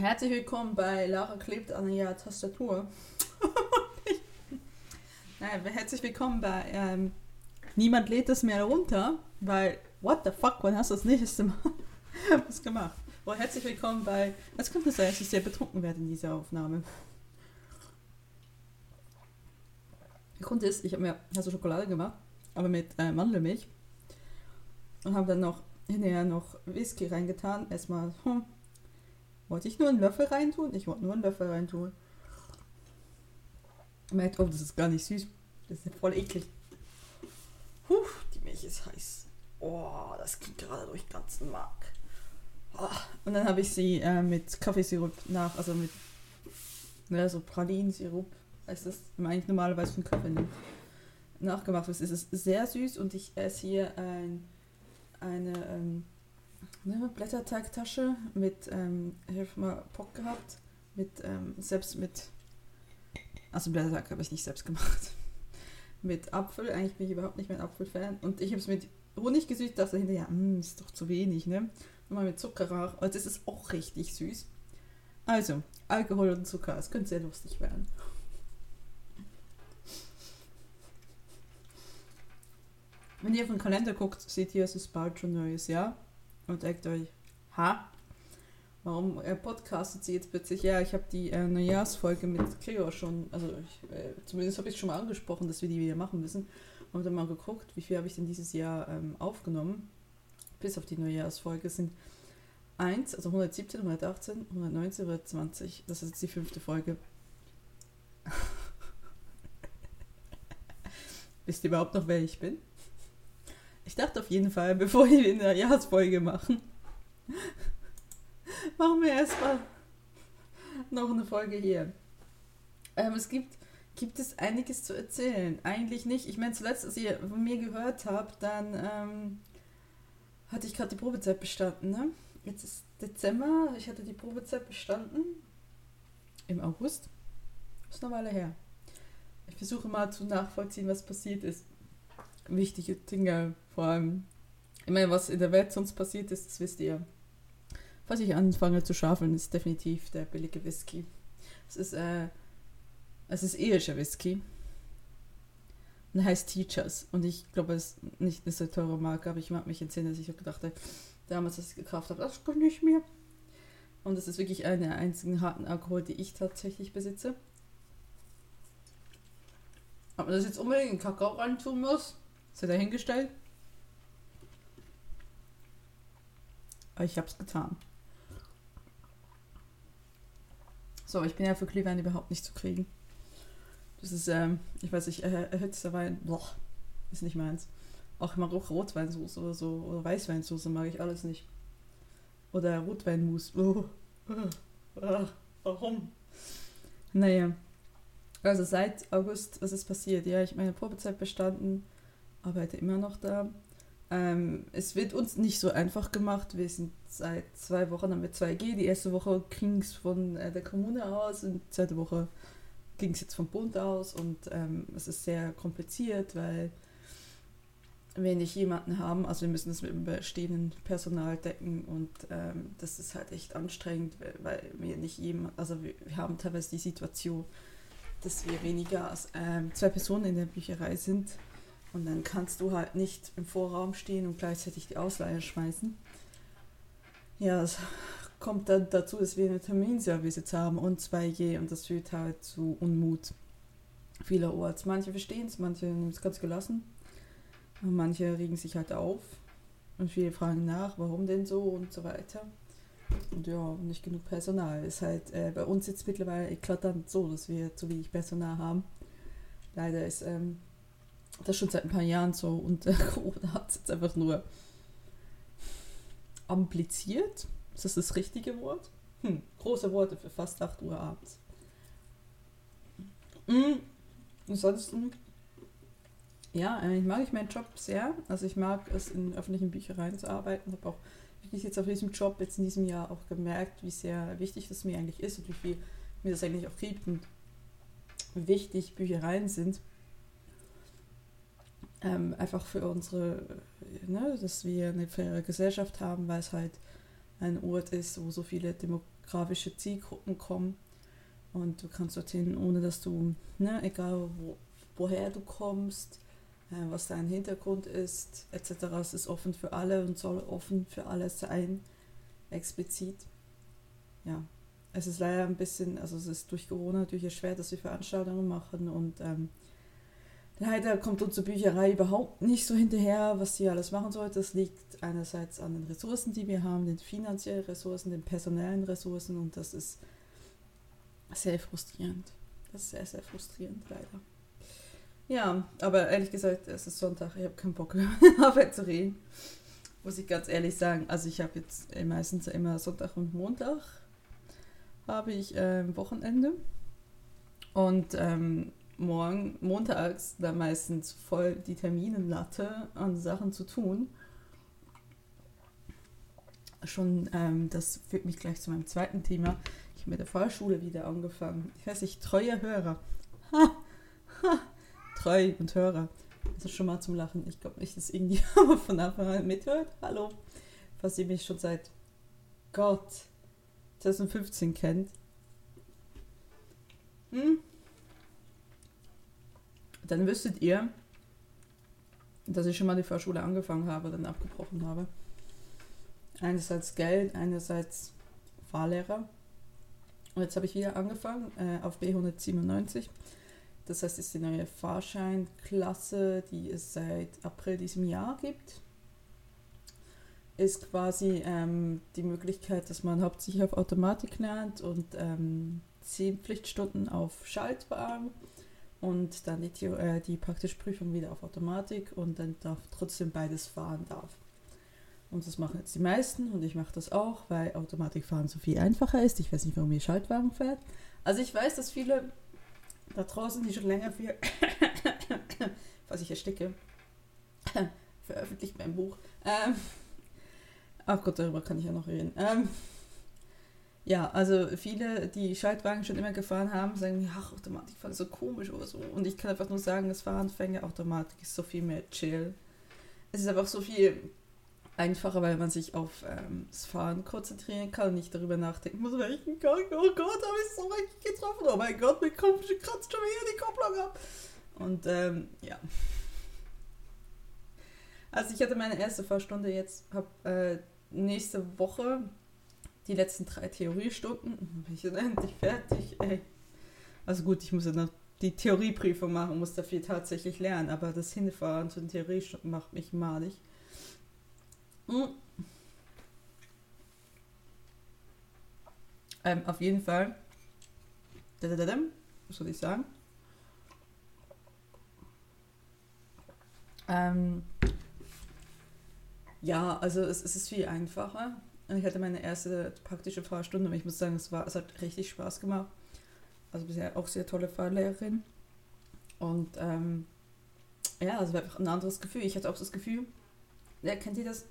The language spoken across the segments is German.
Herzlich willkommen bei Lara klebt an ihrer Tastatur. herzlich willkommen bei ähm, Niemand lädt es mehr runter, weil, what the fuck, wann hast du das nächste Mal was gemacht? Oh, herzlich willkommen bei, es könnte sein, dass ich sehr betrunken werde in dieser Aufnahme. Der Grund ist, ich habe mir also Schokolade gemacht, aber mit äh, Mandelmilch und habe dann noch hinterher noch Whisky reingetan. Erstmal, hm, wollte ich nur einen Löffel reintun? Ich wollte nur einen Löffel reintun. Merkt, oh, das ist gar nicht süß. Das ist ja voll eklig. Puh, die Milch ist heiß. Oh, das geht gerade durch den ganzen Mark. Oh. Und dann habe ich sie äh, mit Kaffeesirup nach, also mit ne, so Pralinensirup, heißt das, man eigentlich normalerweise von Kaffee nimmt, nachgemacht. Es ist sehr süß und ich esse hier ein, eine ähm, ne, Blätterteigtasche mit, ähm, ich habe mal Pock gehabt, mit, ähm, selbst mit, also Blätterteig habe ich nicht selbst gemacht, mit Apfel, eigentlich bin ich überhaupt nicht mehr ein Apfelfan. Und ich habe es mit Honig gesüßt, dachte hinterher, ja, ist doch zu wenig, ne, mal mit Zucker rauch, und das ist auch richtig süß. Also, Alkohol und Zucker, es könnte sehr lustig werden. Wenn ihr auf den Kalender guckt, seht ihr, es ist bald schon neues Jahr und denkt euch, ha? Warum äh, podcastet sie jetzt plötzlich? Ja, ich habe die äh, Neujahrsfolge mit Cleo schon, also ich, äh, zumindest habe ich schon mal angesprochen, dass wir die wieder machen müssen. Und dann mal geguckt, wie viel habe ich denn dieses Jahr ähm, aufgenommen. Bis auf die Neujahrsfolge sind 1, also 117, 118, 119, 120. Das ist jetzt die fünfte Folge. Wisst ihr überhaupt noch, wer ich bin? Ich dachte auf jeden Fall, bevor wir eine Jahresfolge machen, machen wir erstmal noch eine Folge hier. Ähm, es gibt, gibt es einiges zu erzählen. Eigentlich nicht. Ich meine, zuletzt, als ihr von mir gehört habt, dann ähm, hatte ich gerade die Probezeit bestanden. Ne? Jetzt ist Dezember, ich hatte die Probezeit bestanden. Im August. Das ist eine Weile her. Ich versuche mal zu nachvollziehen, was passiert ist. Wichtige Dinge vor allem, ich meine, was in der Welt sonst passiert ist, das wisst ihr. Falls ich anfange zu schafeln, ist definitiv der billige Whisky. Es ist, äh, es ist irischer Whisky. Und heißt Teachers. Und ich glaube, es ist nicht eine sehr teure Marke, aber ich mag mich entsinnen, dass ich gedacht habe, damals, als ich es gekauft habe, das kann nicht mehr. Und es ist wirklich einer der einzigen harten Alkohol, die ich tatsächlich besitze. Ob man das jetzt unbedingt in Kakao reintun muss, sei dahingestellt. Aber ich habe es getan. So, ich bin ja für Glühwein überhaupt nicht zu kriegen. Das ist, ähm, ich weiß nicht, äh, erhitzter Wein, boah, ist nicht meins. Auch auch Rotweinsauce oder so, oder Weißweinsauce mag ich alles nicht. Oder Rotweinmus. Oh. Oh. Warum? Naja. Also seit August, was ist passiert? Ja, ich meine Probezeit bestanden, arbeite immer noch da. Ähm, es wird uns nicht so einfach gemacht. Wir sind seit zwei Wochen haben wir 2G. Die erste Woche ging es von äh, der Kommune aus und die zweite Woche ging es jetzt vom Bund aus. Und ähm, es ist sehr kompliziert, weil wir nicht jemanden haben. Also wir müssen das mit dem bestehenden Personal decken und ähm, das ist halt echt anstrengend, weil wir nicht jemand, also wir, wir haben teilweise die Situation, dass wir weniger als ähm, zwei Personen in der Bücherei sind und dann kannst du halt nicht im Vorraum stehen und gleichzeitig die Ausleihe schmeißen. Ja, es kommt dann dazu, dass wir eine Terminservice jetzt haben und 2G und das führt halt zu Unmut vielerorts. Manche verstehen es, manche nehmen es ganz gelassen. Und manche regen sich halt auf und viele fragen nach, warum denn so und so weiter. Und ja, nicht genug Personal. Ist halt äh, bei uns jetzt mittlerweile eklatant so, dass wir zu wenig Personal haben. Leider ist ähm, das schon seit ein paar Jahren so und äh, Corona hat es jetzt einfach nur ampliziert. Ist das das richtige Wort? Hm, große Worte für fast 8 Uhr abends. Mhm. Ansonsten, ja, ich mag ich meinen Job sehr. Also ich mag es, in öffentlichen Büchereien zu arbeiten. Habe auch wirklich jetzt auf diesem Job jetzt in diesem Jahr auch gemerkt, wie sehr wichtig das mir eigentlich ist und wie viel mir das eigentlich auch gibt und wie wichtig Büchereien sind ähm, einfach für unsere, ne, dass wir eine faire Gesellschaft haben, weil es halt ein Ort ist, wo so viele Demokraten grafische Zielgruppen kommen und du kannst dorthin, ohne dass du, ne, egal wo, woher du kommst, äh, was dein Hintergrund ist, etc. Es ist offen für alle und soll offen für alle sein, explizit. Ja, es ist leider ein bisschen, also es ist durch Corona natürlich erschwert, dass wir Veranstaltungen machen und ähm, leider kommt unsere Bücherei überhaupt nicht so hinterher, was sie alles machen sollte. Das liegt einerseits an den Ressourcen, die wir haben, den finanziellen Ressourcen, den personellen Ressourcen und das ist sehr frustrierend. Das ist sehr, sehr frustrierend, leider. Ja, aber ehrlich gesagt, es ist Sonntag, ich habe keinen Bock Arbeit zu reden. Muss ich ganz ehrlich sagen. Also ich habe jetzt meistens immer Sonntag und Montag habe ich äh, Wochenende. Und ähm, morgen, montags, da meistens voll die Terminenlatte an Sachen zu tun. Schon, ähm, das führt mich gleich zu meinem zweiten Thema. Ich habe mit der Fahrschule wieder angefangen. Ich weiß nicht, treuer Hörer. Ha, ha, treu und Hörer. Das ist schon mal zum Lachen. Ich glaube nicht, dass irgendjemand von Anfang an mithört. Hallo. Falls ihr mich schon seit Gott 2015 kennt. Hm? Dann wüsstet ihr, dass ich schon mal die Fahrschule angefangen habe, dann abgebrochen habe. Einerseits Geld, einerseits Fahrlehrer. Und jetzt habe ich wieder angefangen äh, auf B197. Das heißt, es ist die neue Fahrscheinklasse, die es seit April diesem Jahr gibt. Ist quasi ähm, die Möglichkeit, dass man hauptsächlich auf Automatik lernt und ähm, 10 Pflichtstunden auf Schaltwagen und dann die, äh, die praktische Prüfung wieder auf Automatik und dann darf trotzdem beides fahren darf. Und das machen jetzt die meisten und ich mache das auch, weil Automatikfahren so viel einfacher ist. Ich weiß nicht, warum ihr Schaltwagen fährt. Also ich weiß, dass viele da draußen, die schon länger für, was ich ersticke, veröffentlicht mein Buch. Ähm, ach Gott, darüber kann ich ja noch reden. Ähm, ja, also viele, die Schaltwagen schon immer gefahren haben, sagen, ja, Automatikfahren ist so komisch oder so. Und ich kann einfach nur sagen, das Fahranfänger Automatik ist so viel mehr chill. Es ist einfach so viel einfacher, weil man sich auf ähm, das Fahren konzentrieren kann und nicht darüber nachdenken muss, welchen Gang, oh Gott, habe ich so richtig getroffen, oh mein Gott, mir kratzt schon wieder die Kopplung ab. Und ähm, ja. Also ich hatte meine erste Fahrstunde jetzt, habe äh, nächste Woche die letzten drei Theoriestunden, bin ich dann endlich fertig, ey. Also gut, ich muss ja noch die Theorieprüfung machen, muss dafür tatsächlich lernen, aber das Hinfahren zu den Theoriestunden macht mich malig. Hm. Ähm, auf jeden Fall. Was soll ich sagen? Ähm, ja, also es, es, ist viel einfacher. Ich hatte meine erste praktische Fahrstunde und ich muss sagen, es, war, es hat richtig Spaß gemacht. Also bisher auch sehr tolle Fahrlehrerin. Und ähm, ja, es war einfach ein anderes Gefühl. Ich hatte auch das Gefühl, ja, kennt ihr das?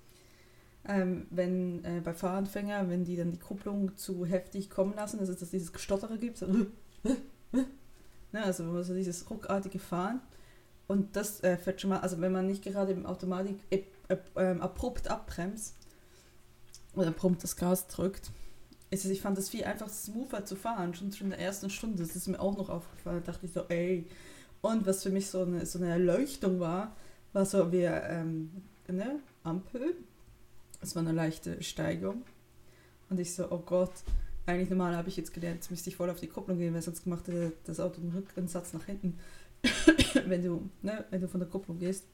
ähm, wenn äh, bei Fahranfänger, wenn die dann die Kupplung zu heftig kommen lassen, dass es dieses Gestottere gibt. So, ne, also so dieses ruckartige Fahren. Und das äh, fährt schon mal, also wenn man nicht gerade im Automatik äh, äh, abrupt abbremst oder prompt das Gas drückt, es, ich fand das viel einfach smoother zu fahren, schon, in der ersten Stunde. Das ist mir auch noch aufgefallen. Da dachte ich so, ey. Und was für mich so eine, so eine Erleuchtung war, war so, wir, ähm, ne, Ampel, es war eine leichte Steigung. Und ich so, oh Gott, eigentlich normal habe ich jetzt gelernt, jetzt müsste ich voll auf die Kupplung gehen, weil sonst macht das Auto einen Rückensatz nach hinten, wenn, du, ne, wenn du von der Kupplung gehst.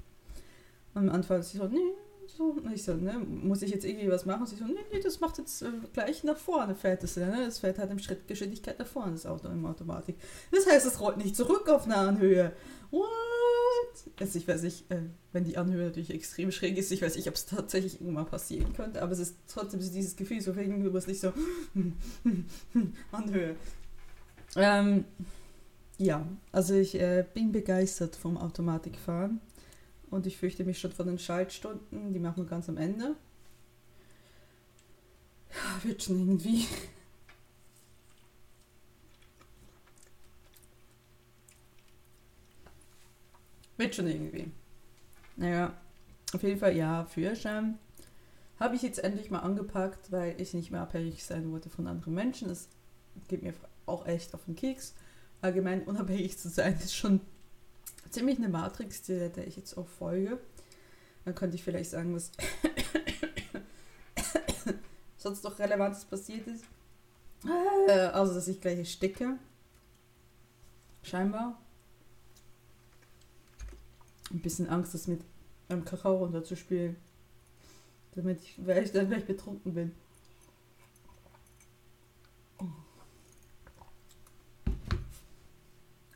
Und am Anfang ist sie so, nee, so, ich so, ne, muss ich jetzt irgendwie was machen? Sie so, nee, nee, das macht jetzt äh, gleich nach vorne, fährt es, ne? Das fährt halt im Schrittgeschwindigkeit nach vorne, das Auto im Automatik. Das heißt, es rollt nicht zurück auf eine Anhöhe. What? Also ich weiß nicht, äh, wenn die Anhöhe natürlich extrem schräg ist, ich weiß nicht, ob es tatsächlich irgendwann passieren könnte, aber es ist trotzdem dieses Gefühl, so wegen du bist nicht so Anhöhe. Ähm, ja, also ich äh, bin begeistert vom Automatikfahren und ich fürchte mich schon von den Schaltstunden, die machen wir ganz am Ende. Ja, wird schon irgendwie. Wird schon irgendwie. Naja, auf jeden Fall ja, Führerschein. habe ich jetzt endlich mal angepackt, weil ich nicht mehr abhängig sein wollte von anderen Menschen. Es geht mir auch echt auf den Keks. Allgemein unabhängig zu sein ist schon ziemlich eine Matrix, der, der ich jetzt auch folge. Dann könnte ich vielleicht sagen, was sonst noch Relevantes passiert ist. Äh, also, dass ich gleich sticke. Scheinbar. Ein bisschen Angst, das mit einem Kakao runterzuspielen. Damit ich, weil ich dann gleich betrunken bin.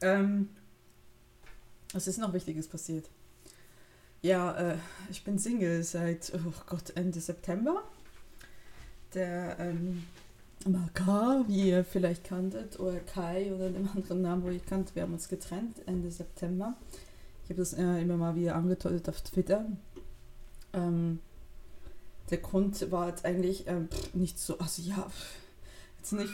Ähm, was ist noch Wichtiges passiert? Ja, äh, ich bin Single seit, oh Gott, Ende September. Der ähm, Maka, wie ihr vielleicht kanntet, oder Kai oder dem anderen Namen, wo ihr kannt, wir haben uns getrennt Ende September. Ich habe das äh, immer mal wieder angedeutet auf Twitter. Ähm, der Grund war jetzt eigentlich äh, nicht so, also ja, jetzt nicht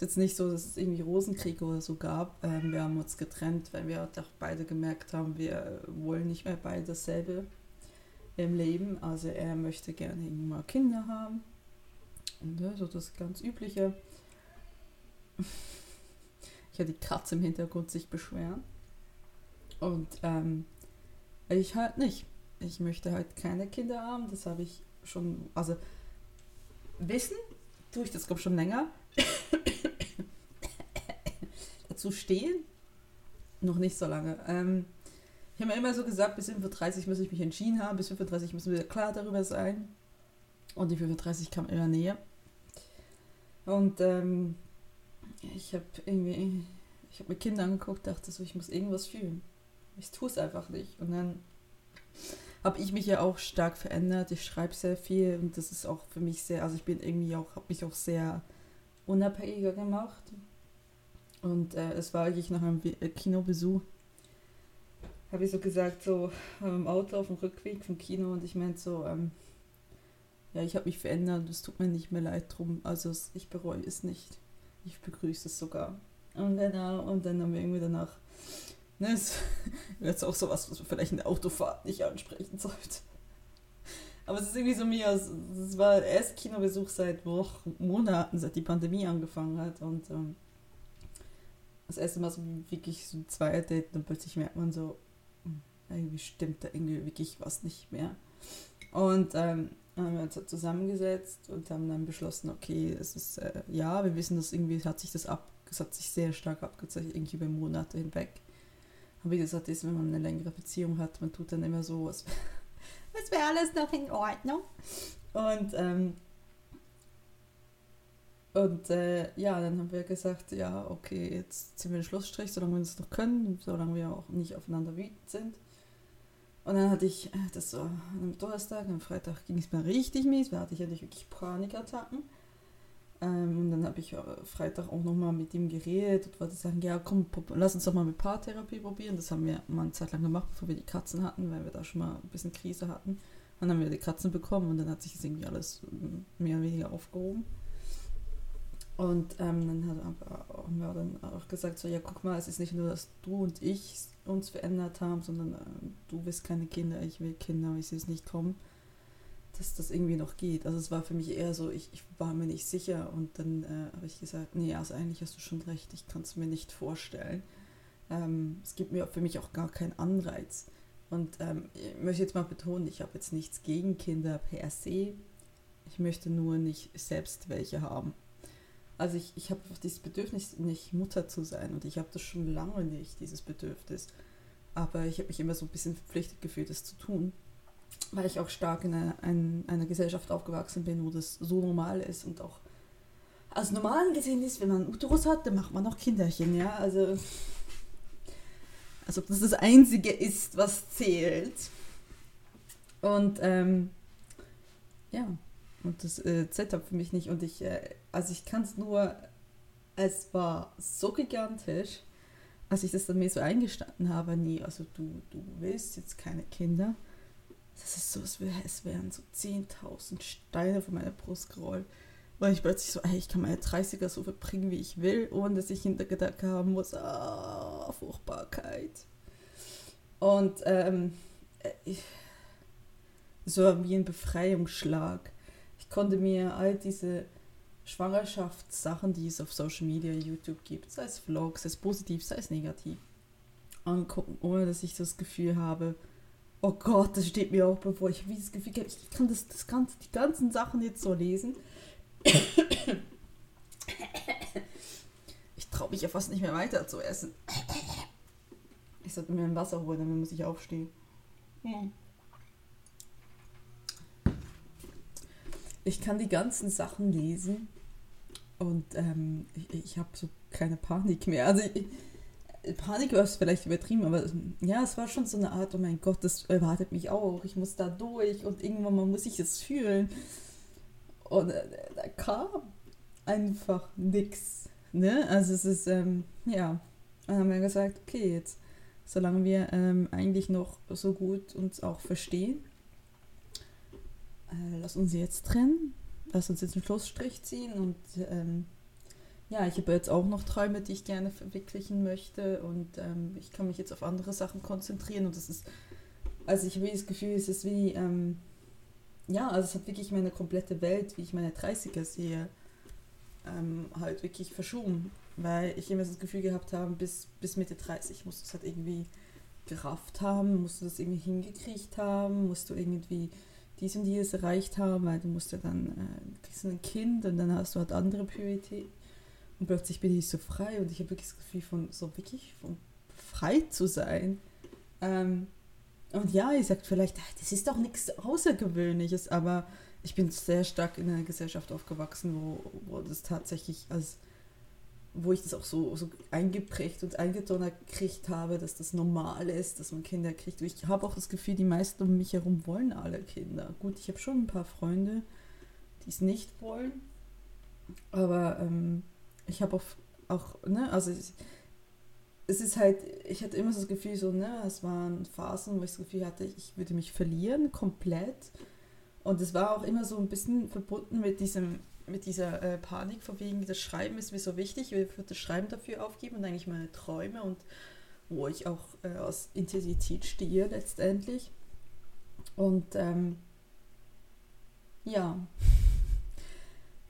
ist jetzt nicht so, dass es irgendwie Rosenkrieg oder so gab. Ähm, wir haben uns getrennt, weil wir auch beide gemerkt haben, wir wollen nicht mehr beide dasselbe im Leben. Also er möchte gerne irgendwie mal Kinder haben. Und ja, so das ganz übliche. Ich hatte die Katze im Hintergrund sich beschweren. Und ähm, ich halt nicht. Ich möchte halt keine Kinder haben. Das habe ich schon, also wissen tue ich das glaube schon länger zu stehen? Noch nicht so lange. Ähm, ich habe mir immer so gesagt, bis 35 muss ich mich entschieden haben, bis 35 müssen wir klar darüber sein. Und die 35 kam immer näher. Und ähm, ich habe irgendwie, ich habe mir Kinder angeguckt, dachte so, ich muss irgendwas fühlen. Ich tue es einfach nicht. Und dann habe ich mich ja auch stark verändert. Ich schreibe sehr viel und das ist auch für mich sehr, also ich bin irgendwie auch, habe mich auch sehr unabhängiger gemacht. Und äh, es war eigentlich nach einem äh, Kinobesuch. Habe ich so gesagt, so im Auto auf dem Rückweg vom Kino und ich meinte so, ähm, ja, ich habe mich verändert, es tut mir nicht mehr leid drum. Also ich bereue es nicht. Ich begrüße es sogar. Und dann, und dann haben wir irgendwie danach, ne, ist jetzt auch sowas, was man vielleicht in der Autofahrt nicht ansprechen sollte. Aber es ist irgendwie so mir, es war erst Kinobesuch seit Wochen, Monaten, seit die Pandemie angefangen hat und ähm, das erste Mal so wirklich so zwei Date und plötzlich merkt man so, hm, irgendwie stimmt da irgendwie wirklich was nicht mehr. Und ähm, haben wir uns zusammengesetzt und haben dann beschlossen, okay, es ist, äh, ja, wir wissen, dass irgendwie hat sich das ab, es hat sich sehr stark abgezeichnet, irgendwie über Monate hinweg. Aber wie gesagt, ist, wenn man eine längere Beziehung hat, man tut dann immer so, als, als wäre alles noch in Ordnung. Und ähm, und äh, ja, dann haben wir gesagt, ja, okay, jetzt ziehen wir den Schlussstrich, solange wir es noch können, solange wir auch nicht aufeinander wütend sind. Und dann hatte ich äh, das so am Donnerstag, am Freitag ging es mir richtig mies, da hatte ich ja wirklich Panikattacken. Ähm, und dann habe ich äh, Freitag auch nochmal mit ihm geredet und wollte sagen, ja komm, lass uns doch mal mit Paartherapie probieren. Das haben wir mal eine Zeit lang gemacht, bevor wir die Katzen hatten, weil wir da schon mal ein bisschen Krise hatten. Dann haben wir die Katzen bekommen und dann hat sich das irgendwie alles mm, mehr oder weniger aufgehoben. Und ähm, dann hat, haben wir dann auch gesagt, so, ja, guck mal, es ist nicht nur, dass du und ich uns verändert haben, sondern äh, du willst keine Kinder, ich will Kinder, ich sehe es nicht kommen, dass das irgendwie noch geht. Also es war für mich eher so, ich, ich war mir nicht sicher und dann äh, habe ich gesagt, nee, also eigentlich hast du schon recht, ich kann es mir nicht vorstellen. Ähm, es gibt mir für mich auch gar keinen Anreiz. Und ähm, ich möchte jetzt mal betonen, ich habe jetzt nichts gegen Kinder per se. Ich möchte nur nicht selbst welche haben. Also ich, ich habe dieses Bedürfnis, nicht Mutter zu sein und ich habe das schon lange nicht, dieses Bedürfnis. Aber ich habe mich immer so ein bisschen verpflichtet gefühlt, das zu tun, weil ich auch stark in einer, in einer Gesellschaft aufgewachsen bin, wo das so normal ist und auch als normal gesehen ist, wenn man einen Uterus hat, dann macht man auch Kinderchen, ja. Also als ob das das Einzige ist, was zählt. Und ähm, ja, und das äh, zittert für mich nicht. Und ich, äh, also ich kann es nur, es war so gigantisch, als ich das dann mir so eingestanden habe, nee, also du, du willst jetzt keine Kinder. Das ist so, es, wär, es wären so 10.000 Steine von meiner Brust gerollt. Weil ich plötzlich so, ey, ich kann meine 30er so verbringen, wie ich will, ohne dass ich Hintergedanken haben muss, ah, Fruchtbarkeit. Und ähm, ich, Es war wie ein Befreiungsschlag. Ich konnte mir all diese Schwangerschaftssachen, die es auf Social Media, YouTube gibt, sei es Vlogs, sei es positiv, sei es negativ, angucken, ohne dass ich das Gefühl habe, oh Gott, das steht mir auch bevor. Ich habe das Gefühl, ich kann das, das ganze, die ganzen Sachen jetzt so lesen. Ich traue mich ja fast nicht mehr weiter zu essen. Ich sollte mir ein Wasser holen, dann muss ich aufstehen. Hm. Ich kann die ganzen Sachen lesen und ähm, ich, ich habe so keine Panik mehr. Also ich, Panik war es vielleicht übertrieben, aber ja, es war schon so eine Art, oh mein Gott, das erwartet mich auch. Ich muss da durch und irgendwann mal muss ich es fühlen. Und äh, da kam einfach nichts. Ne? Also es ist, ähm, ja, dann haben wir gesagt, okay, jetzt, solange wir ähm, eigentlich noch so gut uns auch verstehen, äh, lass uns jetzt trennen, lass uns jetzt einen Schlussstrich ziehen und ähm, ja, ich habe jetzt auch noch Träume, die ich gerne verwirklichen möchte und ähm, ich kann mich jetzt auf andere Sachen konzentrieren und das ist, also ich habe das Gefühl, es ist wie, ähm, ja, also es hat wirklich meine komplette Welt, wie ich meine 30er sehe, ähm, halt wirklich verschoben, weil ich immer das Gefühl gehabt habe, bis, bis Mitte 30 musst du es halt irgendwie gerafft haben, musst du das irgendwie hingekriegt haben, musst du irgendwie dies und dies erreicht haben, weil du musst ja dann, äh, kriegst ein Kind und dann hast du halt andere Prioritäten und plötzlich bin ich so frei und ich habe wirklich das Gefühl von so wirklich von frei zu sein. Ähm, und ja, ich sage vielleicht, das ist doch nichts Außergewöhnliches, aber ich bin sehr stark in einer Gesellschaft aufgewachsen, wo, wo das tatsächlich als wo ich das auch so, so eingeprägt und eingedonnert gekriegt habe, dass das normal ist, dass man Kinder kriegt. Ich habe auch das Gefühl, die meisten um mich herum wollen alle Kinder. Gut, ich habe schon ein paar Freunde, die es nicht wollen, aber ähm, ich habe auch, auch, ne, also ich, es ist halt, ich hatte immer so das Gefühl, so, ne, es waren Phasen, wo ich das Gefühl hatte, ich würde mich verlieren, komplett. Und es war auch immer so ein bisschen verbunden mit diesem, mit dieser äh, Panik, von wegen, das Schreiben ist mir so wichtig, ich würde das Schreiben dafür aufgeben und eigentlich meine Träume und wo ich auch äh, aus Intensität stehe letztendlich. Und ähm, ja.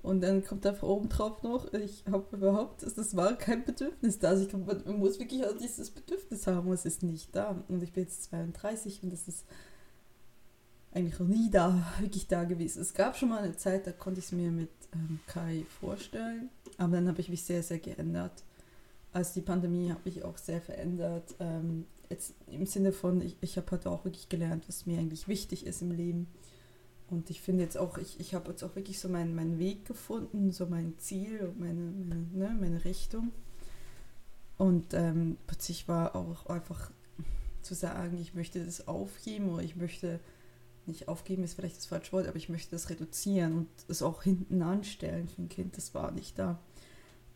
Und dann kommt da oben drauf noch, ich habe überhaupt, das war kein Bedürfnis da. Also ich, man muss wirklich auch dieses Bedürfnis haben es ist nicht da. Und ich bin jetzt 32 und das ist eigentlich noch nie da, wirklich da gewesen. Es gab schon mal eine Zeit, da konnte ich es mir mit ähm, Kai vorstellen, aber dann habe ich mich sehr, sehr geändert. Als die Pandemie habe ich auch sehr verändert. Ähm, jetzt im Sinne von, ich, ich habe halt auch wirklich gelernt, was mir eigentlich wichtig ist im Leben und ich finde jetzt auch, ich, ich habe jetzt auch wirklich so meinen, meinen Weg gefunden, so mein Ziel und meine, meine, ne, meine Richtung. Und ähm, plötzlich war auch einfach zu sagen, ich möchte das aufgeben oder ich möchte, nicht aufgeben ist vielleicht das falsche Wort, aber ich möchte das reduzieren und es auch hinten anstellen für ein Kind, das war nicht da.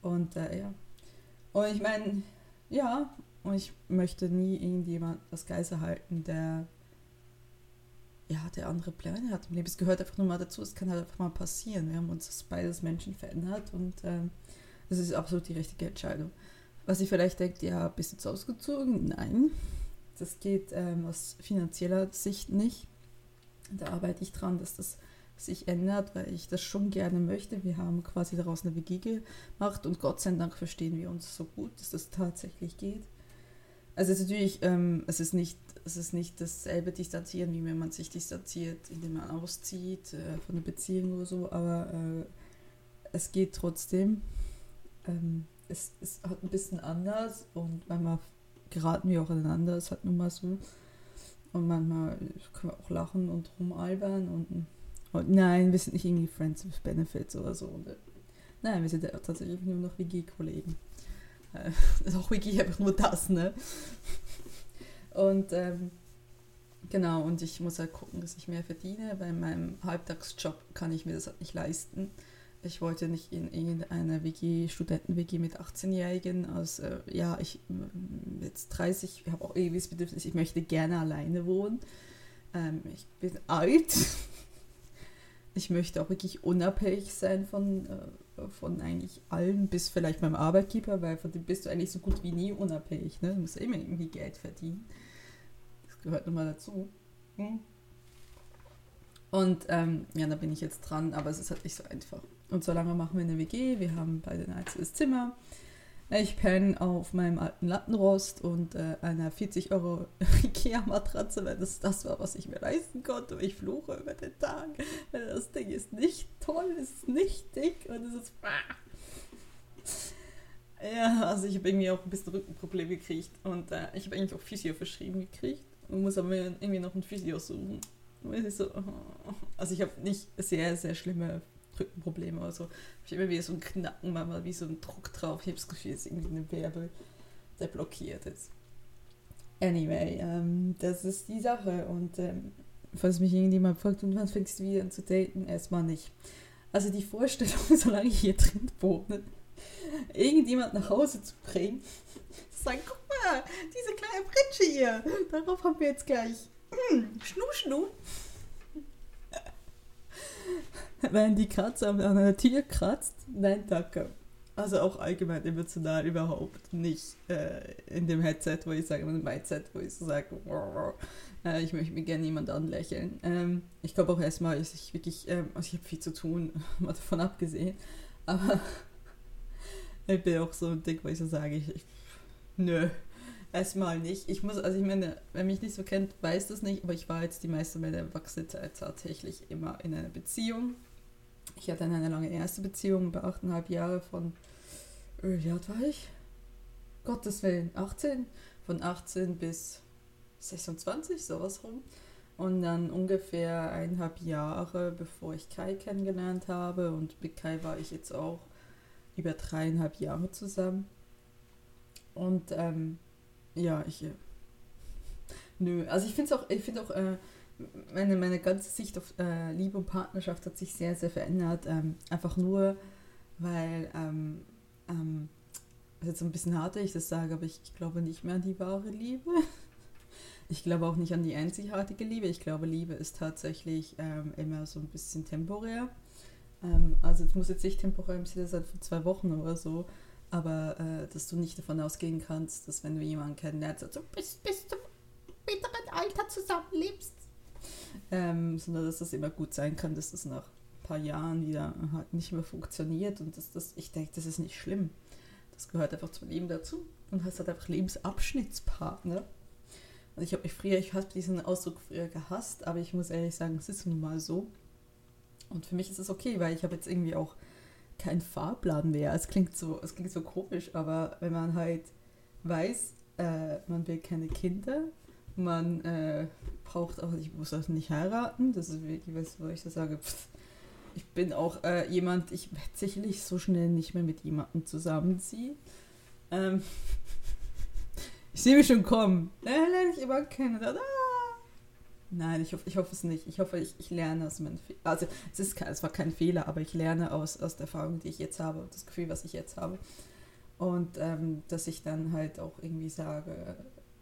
Und äh, ja. Und ich meine, ja, und ich möchte nie irgendjemand das Geisel halten, der ja, der andere Pläne hat im Leben. Es gehört einfach nur mal dazu, es kann halt einfach mal passieren. Wir haben uns beides Menschen verändert und ähm, das ist absolut die richtige Entscheidung. Was ich vielleicht denkt, ja, bist du jetzt ausgezogen? Nein, das geht ähm, aus finanzieller Sicht nicht. Da arbeite ich dran, dass das sich ändert, weil ich das schon gerne möchte. Wir haben quasi daraus eine WG gemacht und Gott sei Dank verstehen wir uns so gut, dass das tatsächlich geht. Also es ist natürlich, ähm, es ist nicht, es ist nicht dasselbe Distanzieren, wie wenn man sich distanziert, indem man auszieht äh, von der Beziehung oder so, aber äh, es geht trotzdem. Ähm, es ist halt ein bisschen anders und manchmal geraten wir auch aneinander, es hat nun mal so. Und manchmal können wir auch lachen und rumalbern und, und nein, wir sind nicht irgendwie Friends with Benefits oder so. Und, äh, nein, wir sind tatsächlich nur noch WG-Kollegen. Äh, ist auch wirklich einfach nur das, ne? Und ähm, genau, und ich muss halt gucken, dass ich mehr verdiene. Bei meinem Halbtagsjob kann ich mir das halt nicht leisten. Ich wollte nicht in irgendeiner WG, Studenten-WG mit 18-Jährigen, aus, äh, ja, ich jetzt 30, ich habe auch ewiges Bedürfnis, ich möchte gerne alleine wohnen. Ähm, ich bin alt. ich möchte auch wirklich unabhängig sein von, äh, von eigentlich allen, bis vielleicht beim Arbeitgeber, weil von dem bist du eigentlich so gut wie nie unabhängig. Ne? Du musst immer irgendwie Geld verdienen. Gehört nun mal dazu. Hm? Und ähm, ja, da bin ich jetzt dran, aber es ist halt nicht so einfach. Und so lange machen wir eine WG, wir haben beide ein einzelnes Zimmer. Ich penne auf meinem alten Lattenrost und äh, einer 40 Euro Ikea-Matratze, weil das das war, was ich mir leisten konnte. Und ich fluche über den Tag, weil das Ding ist nicht toll, es ist nicht dick und es ist... Ja, also ich habe irgendwie auch ein bisschen Rückenprobleme gekriegt und äh, ich habe eigentlich auch Physio verschrieben gekriegt und muss aber irgendwie noch ein Physio suchen. So, also ich habe nicht sehr, sehr schlimme Rückenprobleme oder so. Ich habe immer wieder so ein Knacken, manchmal wie so ein Druck drauf. Ich habe das Gefühl, es ist irgendwie eine Wirbel, der blockiert ist. Anyway, ähm, das ist die Sache. Und ähm, falls mich irgendjemand fragt, und wann fängst du wieder an zu daten? Erstmal nicht. Also die Vorstellung, solange ich hier drin wohne, irgendjemand nach Hause zu bringen, zu sagen, guck diese kleine Pritsche hier, darauf haben wir jetzt gleich hm, Schnu Schnu. Wenn die Katze an einer Tür kratzt, nein, danke. Also auch allgemein emotional überhaupt nicht äh, in dem Headset, wo ich sage, in dem Mindset, wo ich so sage, äh, ich möchte mir gerne jemand anlächeln. Ähm, ich glaube auch erstmal, dass ich wirklich, ähm, also ich habe viel zu tun, mal davon abgesehen, aber ich bin auch so ein Ding, wo ich so sage, ich, ich nö, erstmal nicht. Ich muss, also ich meine, wer mich nicht so kennt, weiß das nicht, aber ich war jetzt die meiste meiner Erwachsenenzeit tatsächlich immer in einer Beziehung. Ich hatte eine lange erste Beziehung über achteinhalb Jahre von, äh, wie alt war ich? Gottes Willen, 18. Von 18 bis 26, sowas rum. Und dann ungefähr eineinhalb Jahre, bevor ich Kai kennengelernt habe. Und mit Kai war ich jetzt auch über dreieinhalb Jahre zusammen. Und ähm, ja, ich. Äh, nö, also ich finde es auch, ich finde auch, äh, meine, meine ganze Sicht auf äh, Liebe und Partnerschaft hat sich sehr, sehr verändert. Ähm, einfach nur, weil, ähm, ähm, ist jetzt ein bisschen hart, ich das sage, aber ich, ich glaube nicht mehr an die wahre Liebe. Ich glaube auch nicht an die einzigartige Liebe. Ich glaube, Liebe ist tatsächlich ähm, immer so ein bisschen temporär. Ähm, also es muss jetzt nicht temporär im Sinne sein von zwei Wochen oder so, aber äh, dass du nicht davon ausgehen kannst, dass wenn du jemanden kennenlernst, also bis, bis zum bitteren Alter zusammenlebst, ähm, sondern dass das immer gut sein kann, dass das nach ein paar Jahren wieder halt nicht mehr funktioniert und dass das, ich denke, das ist nicht schlimm. Das gehört einfach zum Leben dazu und hast halt einfach Lebensabschnittspartner. Und ich habe mich früher, ich habe diesen Ausdruck früher gehasst, aber ich muss ehrlich sagen, es ist nun mal so. Und für mich ist es okay, weil ich habe jetzt irgendwie auch kein Fahrplan mehr. Es klingt so, es klingt so komisch, aber wenn man halt weiß, äh, man will keine Kinder, man äh, braucht auch, ich muss auch nicht heiraten, das ist wirklich was, wo ich so sage, pff, ich bin auch äh, jemand, ich werde sicherlich so schnell nicht mehr mit jemandem zusammenziehen. Ähm, ich sehe mich schon kommen. Äh, lerne ich immer kennen. Ah, Nein, ich hoffe, ich hoffe es nicht. Ich hoffe, ich, ich lerne aus meinen Fehlern. Also es, ist, es war kein Fehler, aber ich lerne aus, aus der Erfahrung, die ich jetzt habe das Gefühl, was ich jetzt habe. Und ähm, dass ich dann halt auch irgendwie sage,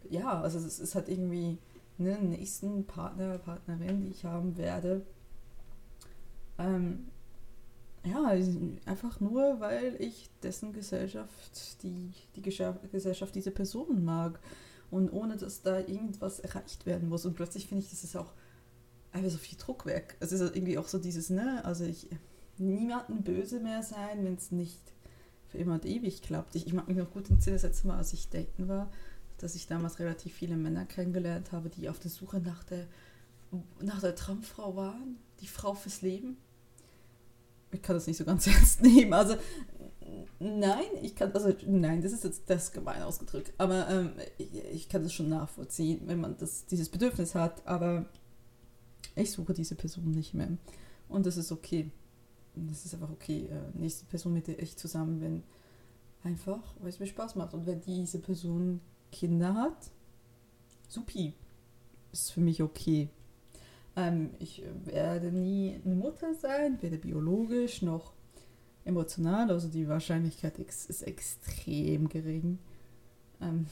ja, also es ist halt irgendwie ne, einen nächsten Partner, Partnerin, die ich haben werde. Ähm, ja, einfach nur, weil ich dessen Gesellschaft, die, die Gesellschaft diese Person mag und ohne dass da irgendwas erreicht werden muss. Und plötzlich finde ich, das ist auch einfach so viel Druck weg. Es ist irgendwie auch so dieses, ne, also ich niemanden böse mehr sein, wenn es nicht für immer und ewig klappt. Ich, ich mag mich noch gut das letzte Mal, als ich daten war, dass ich damals relativ viele Männer kennengelernt habe, die auf der Suche nach der, nach der Traumfrau waren, die Frau fürs Leben. Ich kann das nicht so ganz ernst nehmen. Also Nein, ich kann, also nein, das ist jetzt das gemein ausgedrückt, aber ähm, ich, ich, kann das schon nachvollziehen, wenn man das, dieses Bedürfnis hat, aber ich suche diese Person nicht mehr. Und das ist okay. Das ist einfach okay. Äh, nächste Person, mit der ich zusammen bin, einfach, weil es mir Spaß macht. Und wenn diese Person Kinder hat, supi, ist für mich okay. Ähm, ich werde nie eine Mutter sein, weder biologisch noch emotional, also die Wahrscheinlichkeit ist extrem gering. Ähm,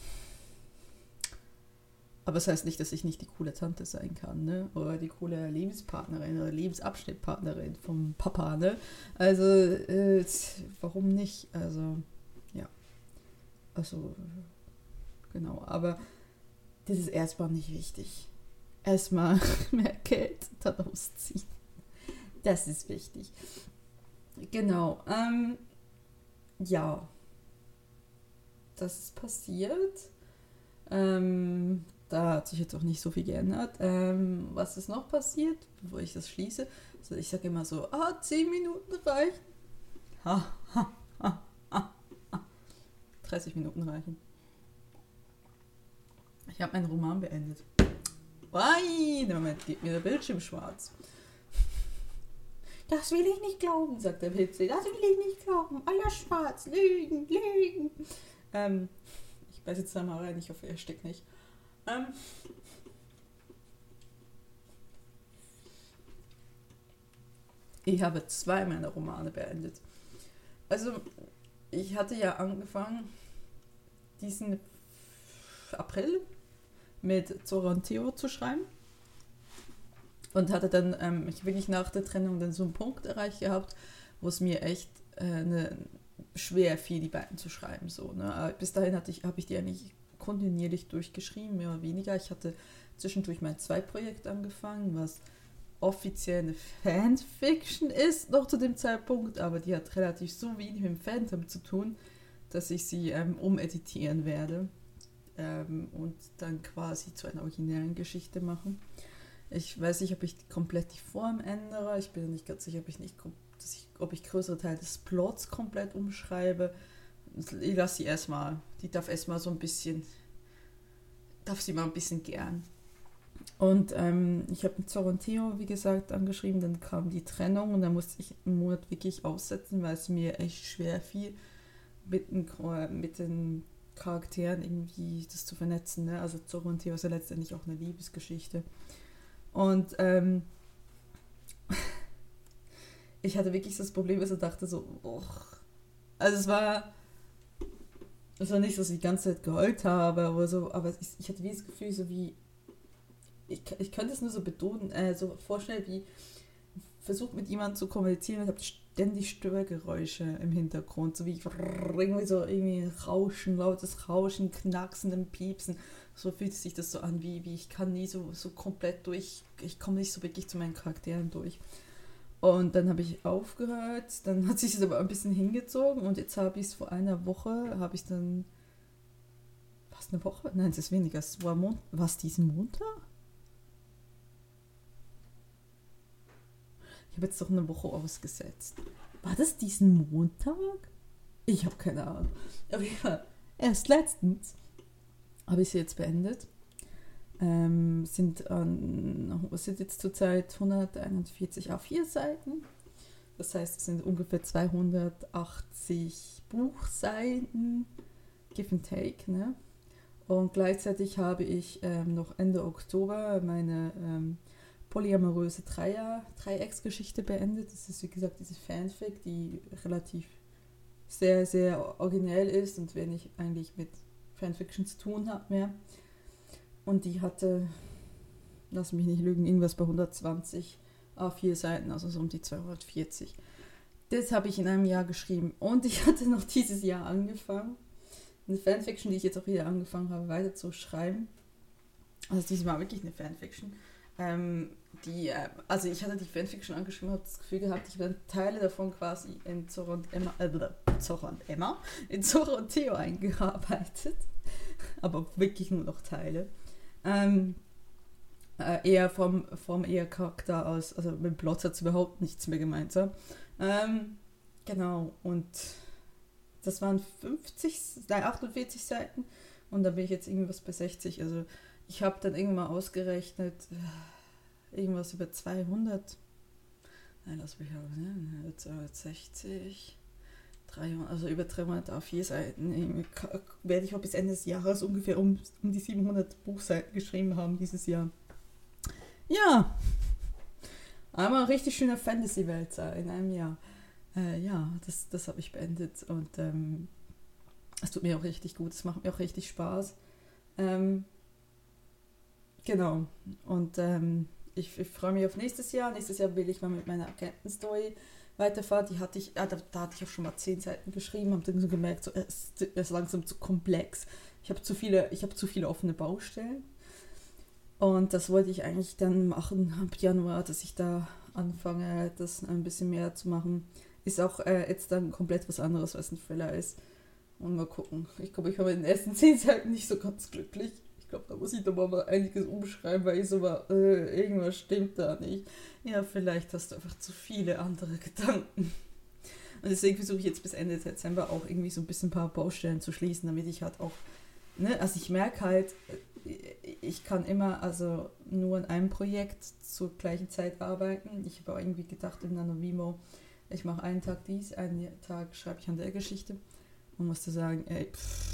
aber es das heißt nicht, dass ich nicht die coole Tante sein kann, ne? Oder die coole Lebenspartnerin oder Lebensabschnittpartnerin vom Papa, ne? Also, äh, warum nicht? Also, ja. Also, genau. Aber das ist erstmal nicht wichtig. erstmal mehr Geld daraus ziehen. Das ist wichtig. Genau. Ähm, ja. Das ist passiert. Ähm, da hat sich jetzt auch nicht so viel geändert. Ähm, was ist noch passiert, bevor ich das schließe? Also ich sage immer so, ah, 10 Minuten reichen. Ha, ha, ha, ha, ha. 30 Minuten reichen. Ich habe meinen Roman beendet. Im Moment geht mir der Bildschirm schwarz. Das will ich nicht glauben, sagt der Witze. Das will ich nicht glauben. Alles schwarz. Lügen, Lügen. Ähm, ich weiß jetzt da mal rein. Ich hoffe, er steckt nicht. Ähm, ich habe zwei meiner Romane beendet. Also, ich hatte ja angefangen, diesen April mit Zora und Theo zu schreiben. Und hatte dann ähm, ich wirklich nach der Trennung dann so einen Punkt erreicht gehabt, wo es mir echt äh, ne, schwer fiel, die beiden zu schreiben. So, ne? Bis dahin hatte ich, habe ich die eigentlich kontinuierlich durchgeschrieben, mehr oder weniger. Ich hatte zwischendurch mein Zweitprojekt angefangen, was offiziell eine Fanfiction ist, noch zu dem Zeitpunkt, aber die hat relativ so wenig mit dem Phantom zu tun, dass ich sie ähm, umeditieren werde ähm, und dann quasi zu einer originellen Geschichte machen. Ich weiß nicht, ob ich komplett die Form ändere. Ich bin nicht ganz sicher, ob ich nicht ich, ob ich größere Teile des Plots komplett umschreibe. Ich lasse sie erstmal. Die darf erstmal so ein bisschen. Darf sie mal ein bisschen gern. Und ähm, ich habe mit Theo, wie gesagt, angeschrieben. Dann kam die Trennung und dann musste ich einen Monat wirklich aussetzen, weil es mir echt schwer fiel, mit den, mit den Charakteren irgendwie das zu vernetzen. Ne? Also Zorro und Theo ist ja letztendlich auch eine Liebesgeschichte. Und ähm, ich hatte wirklich das Problem, dass ich dachte so, och. also es war, es war nicht, dass ich die ganze Zeit geheult habe, aber so, aber ich, ich hatte wie das Gefühl, so wie, ich, ich könnte es nur so betonen, äh, so vorstellen, wie versucht mit jemandem zu kommunizieren und habe ständig Störgeräusche im Hintergrund, so wie irgendwie so irgendwie Rauschen, lautes Rauschen, Knacksen Piepsen. So fühlt sich das so an, wie, wie ich kann nie so, so komplett durch, ich komme nicht so wirklich zu meinen Charakteren durch. Und dann habe ich aufgehört, dann hat sich das aber ein bisschen hingezogen und jetzt habe ich es vor einer Woche, habe ich dann, fast eine Woche? Nein, es ist weniger, es war, Mon was diesen Montag? Ich habe jetzt doch eine Woche ausgesetzt. War das diesen Montag? Ich habe keine Ahnung. Aber ja, erst letztens habe ich sie jetzt beendet. Ähm, sind, an, sind jetzt zurzeit 141 A4 Seiten. Das heißt, es sind ungefähr 280 Buchseiten, give and take. Ne? Und gleichzeitig habe ich ähm, noch Ende Oktober meine ähm, polyamoröse Dreiecksgeschichte beendet. Das ist wie gesagt diese Fanfic, die relativ sehr, sehr originell ist und wenig eigentlich mit Fanfiction zu tun hat mehr. Und die hatte, lass mich nicht lügen, irgendwas bei 120 A4 Seiten, also so um die 240. Das habe ich in einem Jahr geschrieben. Und ich hatte noch dieses Jahr angefangen, eine Fanfiction, die ich jetzt auch wieder angefangen habe, weiter zu schreiben. Also diesmal wirklich eine Fanfiction. Ähm, die, äh, also ich hatte die Fanfiction angeschrieben, habe das Gefühl gehabt, ich werde Teile davon quasi in Zorro und Emma, äh, Zorro und Emma, in Zorro und Theo eingearbeitet. Aber wirklich nur noch Teile. Ähm, äh, eher vom, vom eher Charakter aus, also mit Plot hat es überhaupt nichts mehr gemeinsam. Ähm, genau, und das waren 50, nein, 48 Seiten und da bin ich jetzt irgendwas bei 60. Also ich habe dann irgendwann mal ausgerechnet, äh, irgendwas über 200, nein, lass mich auch, 260, 300, also über 300 A4 Seiten. Werde ich auch bis Ende des Jahres ungefähr um, um die 700 Buchseiten geschrieben haben dieses Jahr. Ja, einmal richtig schöne Fantasy-Welt in einem Jahr. Äh, ja, das, das habe ich beendet und ähm, es tut mir auch richtig gut, es macht mir auch richtig Spaß. Ähm, genau, und ähm, ich, ich freue mich auf nächstes Jahr. Nächstes Jahr will ich mal mit meiner Agentenstory weiterfahre, die hatte ich, ah, da, da, hatte ich auch schon mal zehn Seiten geschrieben, habe dann so gemerkt, so, es ist langsam zu komplex. Ich habe zu viele, ich habe zu viele offene Baustellen. Und das wollte ich eigentlich dann machen ab Januar, dass ich da anfange, das ein bisschen mehr zu machen. Ist auch äh, jetzt dann komplett was anderes, was ein Thriller ist. Und mal gucken. Ich glaube, ich war in den ersten zehn Seiten nicht so ganz glücklich. Ich glaube, da muss ich doch mal einiges umschreiben, weil ich so war, äh, irgendwas stimmt da nicht. Ja, vielleicht hast du einfach zu viele andere Gedanken. Und deswegen versuche ich jetzt bis Ende Dezember auch irgendwie so ein bisschen ein paar Baustellen zu schließen, damit ich halt auch, ne, also ich merke halt, ich kann immer also nur an einem Projekt zur gleichen Zeit arbeiten. Ich habe auch irgendwie gedacht in NanoVimo, ich mache einen Tag dies, einen Tag schreibe ich an der Geschichte und musste sagen, ey, pff,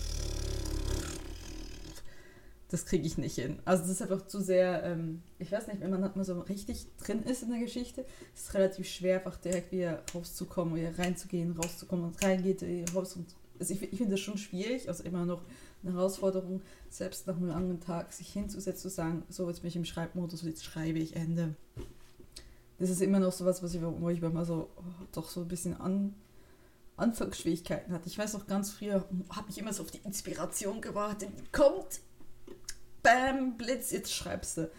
das kriege ich nicht hin. Also das ist einfach zu sehr, ähm, ich weiß nicht, wenn man so richtig drin ist in der Geschichte, ist es relativ schwer, einfach direkt wieder rauszukommen, wieder reinzugehen, rauszukommen und reingeht, raus und also ich, ich finde das schon schwierig, also immer noch eine Herausforderung, selbst nach einem langen Tag sich hinzusetzen, zu sagen, so jetzt bin ich im Schreibmodus, jetzt schreibe ich Ende. Das ist immer noch so was, was ich, wo ich mal so oh, doch so ein bisschen an, Anfangsschwierigkeiten hatte. Ich weiß noch ganz früher, habe ich immer so auf die Inspiration gewartet, die kommt, bam, Blitz, jetzt schreibst du.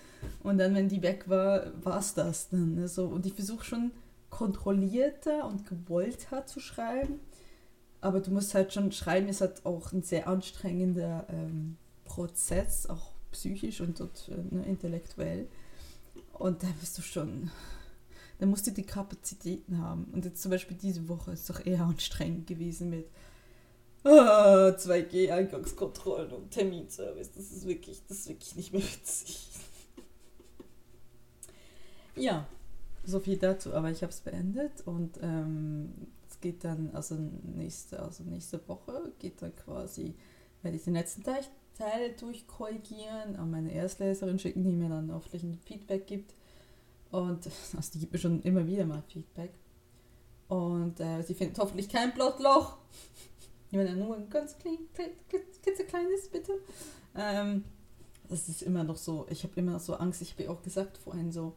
Und dann, wenn die weg war, war es das dann. Ne? So, und ich versuche schon kontrollierter und gewollter zu schreiben. Aber du musst halt schon schreiben, ist halt auch ein sehr anstrengender ähm, Prozess, auch psychisch und, und äh, ne, intellektuell. Und da bist du schon dann musst du die Kapazitäten haben. Und jetzt zum Beispiel diese Woche ist doch eher anstrengend gewesen mit ah, 2G-Eingangskontrollen und Terminservice. Das ist wirklich, das ist wirklich nicht mehr witzig. ja, so viel dazu, aber ich habe es beendet und ähm, es geht dann, also nächste, also nächste Woche geht dann quasi, werde ich den letzten Teil, Teil durchkorrigieren, an meine Erstleserin schicken, die mir dann hoffentlich ein Feedback gibt und also die gibt mir schon immer wieder mal Feedback. Und äh, sie findet hoffentlich kein Blutloch. Ich meine, nur ein ganz klein, klitzekleines, bitte. Ähm, das ist immer noch so, ich habe immer noch so Angst, ich habe ja auch gesagt vorhin so,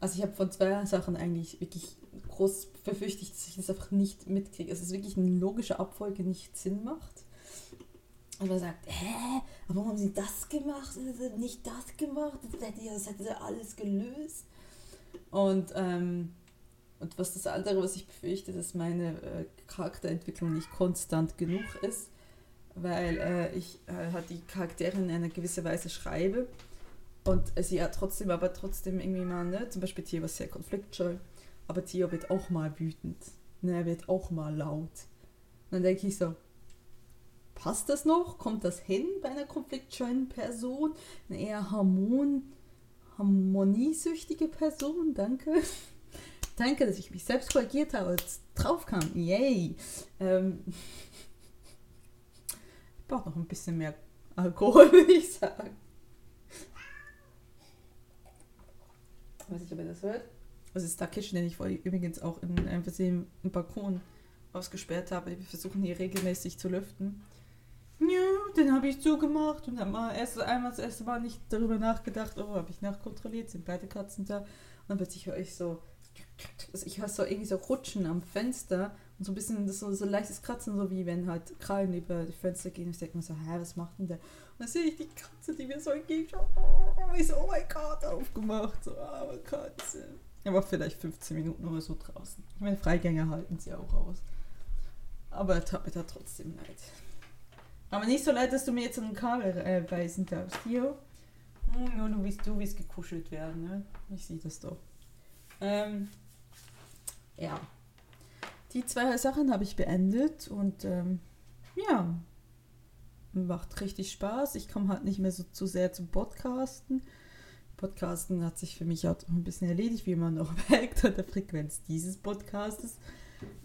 also ich habe von zwei Sachen eigentlich wirklich groß befürchtet, dass ich das einfach nicht mitkriege. Es ist wirklich eine logische Abfolge nicht Sinn macht. Und man sagt, hä, aber warum haben sie das gemacht? Nicht das gemacht? Das hätte, hätte alles gelöst. Und, ähm, und was das andere, was ich befürchte, dass meine äh, Charakterentwicklung nicht konstant genug ist, weil äh, ich äh, halt die Charaktere in einer gewissen Weise schreibe und sie ja trotzdem, aber trotzdem irgendwie mal, ne, zum Beispiel Tio war sehr konfliktscheu, aber Tio wird auch mal wütend, ne, er wird auch mal laut. Und dann denke ich so, passt das noch? Kommt das hin bei einer konfliktscheuen Person? Eine eher harmon harmoniesüchtige Person, danke. Danke, dass ich mich selbst korrigiert habe drauf kam. Yay! Ähm, ich brauche noch ein bisschen mehr Alkohol, würde ich sagen. Ich weiß nicht, ob ihr das hört. Das ist Takish, den ich vorhin übrigens auch in einem Versehen im Balkon ausgesperrt habe. Wir versuchen hier regelmäßig zu lüften. Ja, den habe ich zugemacht und habe erst einmal das erste Mal nicht darüber nachgedacht, oh, habe ich nachkontrolliert, sind beide Katzen da. Und dann plötzlich höre ich so, also ich höre so irgendwie so Rutschen am Fenster und so ein bisschen das so, so leichtes Kratzen, so wie wenn halt Krallen über die Fenster gehen. Ich denke mir so, hä, was macht denn der? Und dann sehe ich die Katze, die mir so entgegenschaut. Oh, ich so, oh mein Gott, aufgemacht. So, arme Katze. Er war vielleicht 15 Minuten oder so draußen. Ich meine, Freigänger halten sie auch aus. Aber er tat mir da trotzdem leid. Aber nicht so leid, dass du mir jetzt einen Kabel äh, beißen darfst. Hier. Hm, ja, du willst, du willst gekuschelt werden, ne? Ich sehe das doch. Ähm, ja. Die zwei Sachen habe ich beendet und ähm, ja, macht richtig Spaß. Ich komme halt nicht mehr so zu sehr zum Podcasten. Podcasten hat sich für mich auch ein bisschen erledigt, wie man noch merkt an der Frequenz dieses Podcastes.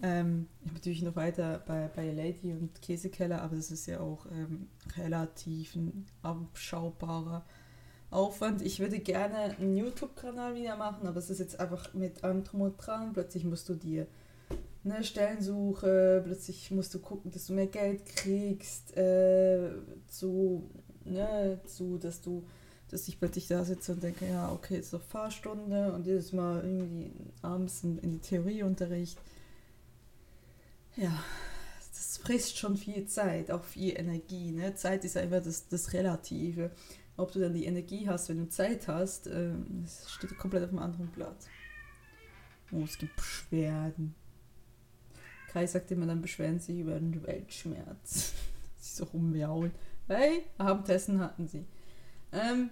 Ähm, ich bin natürlich noch weiter bei, bei Lady und Käsekeller, aber das ist ja auch ähm, relativ ein abschaubarer Aufwand. Ich würde gerne einen YouTube-Kanal wieder machen, aber es ist jetzt einfach mit allem drum und dran. Plötzlich musst du dir eine Stellensuche, plötzlich musst du gucken, dass du mehr Geld kriegst, äh, zu, ne, zu, dass du dass ich plötzlich da sitze und denke, ja, okay, jetzt noch Fahrstunde und jedes Mal irgendwie abends in, in die Theorieunterricht ja, das frisst schon viel Zeit, auch viel Energie. Ne? Zeit ist ja immer das, das Relative. Ob du dann die Energie hast, wenn du Zeit hast, ähm, das steht komplett auf einem anderen Blatt. Oh, es gibt Beschwerden. Kai sagt immer, dann beschweren sie über den Weltschmerz. sie so rumjauen. Hey, Abendessen hatten sie. Ähm,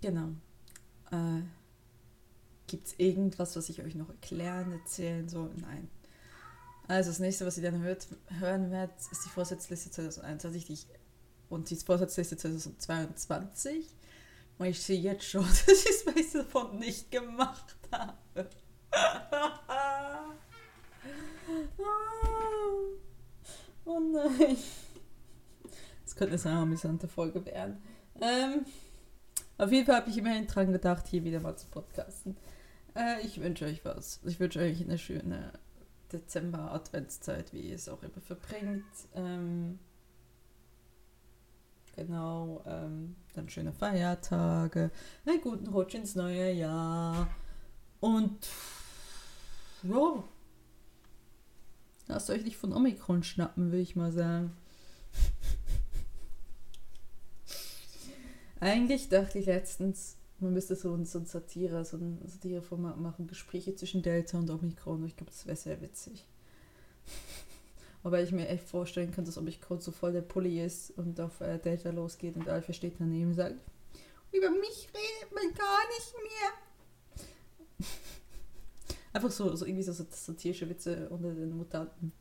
genau. Äh, Gibt es irgendwas, was ich euch noch erklären, erzählen soll? Nein. Also das nächste, was ihr dann hört, hören werdet, ist die Vorsatzliste 2021 die ich, und die Vorsatzliste 2022. Und ich sehe jetzt schon, dass ich es meiste davon nicht gemacht habe. oh nein. Das könnte eine sehr amüsante Folge werden. Ähm, auf jeden Fall habe ich immerhin dran gedacht, hier wieder mal zu podcasten. Äh, ich wünsche euch was. Ich wünsche euch eine schöne Dezember-Adventszeit, wie ihr es auch immer verbringt. Ähm, genau, ähm, dann schöne Feiertage, einen guten Rutsch ins neue Jahr und ja, lasst euch nicht von Omikron schnappen, würde ich mal sagen. Eigentlich dachte ich letztens, man müsste so ein, so ein Satire, so ein Satireformat machen, Gespräche zwischen Delta und Omikron. Ich glaube, das wäre sehr witzig. Aber ich mir echt vorstellen kann, dass Omikron so voll der Pulli ist und auf äh, Delta losgeht und Alpha steht daneben und sagt, über mich redet man gar nicht mehr. Einfach so, so irgendwie so satirische Witze unter den Mutanten.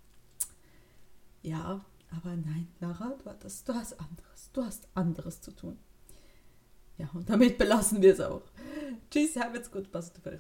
Ja, aber nein, Lara, du hast, du hast anderes. Du hast anderes zu tun. Ja, und damit belassen wir es auch. Tschüss, habt's gut, passt auf euch.